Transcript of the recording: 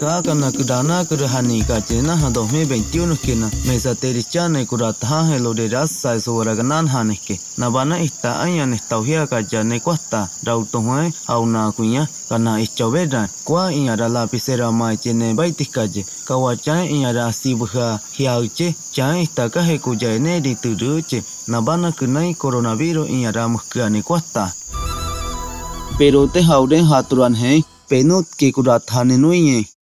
Kakana kudana kurahani kachena ha 2021 kena mesa terichane kurataha helo de rasa so waraganan haneke nabana ista anya ne tauhia kaja ne kwata rautohwe auna kunya kana ichoveda kwa inyara lapisera mai chene baitikaje kawacha inyara sibha hiauche cha ista kahe kuja ne dituruche nabana kunai coronavirus inyara mukkane kwata pero te hauren haturan he penut ke kurat hane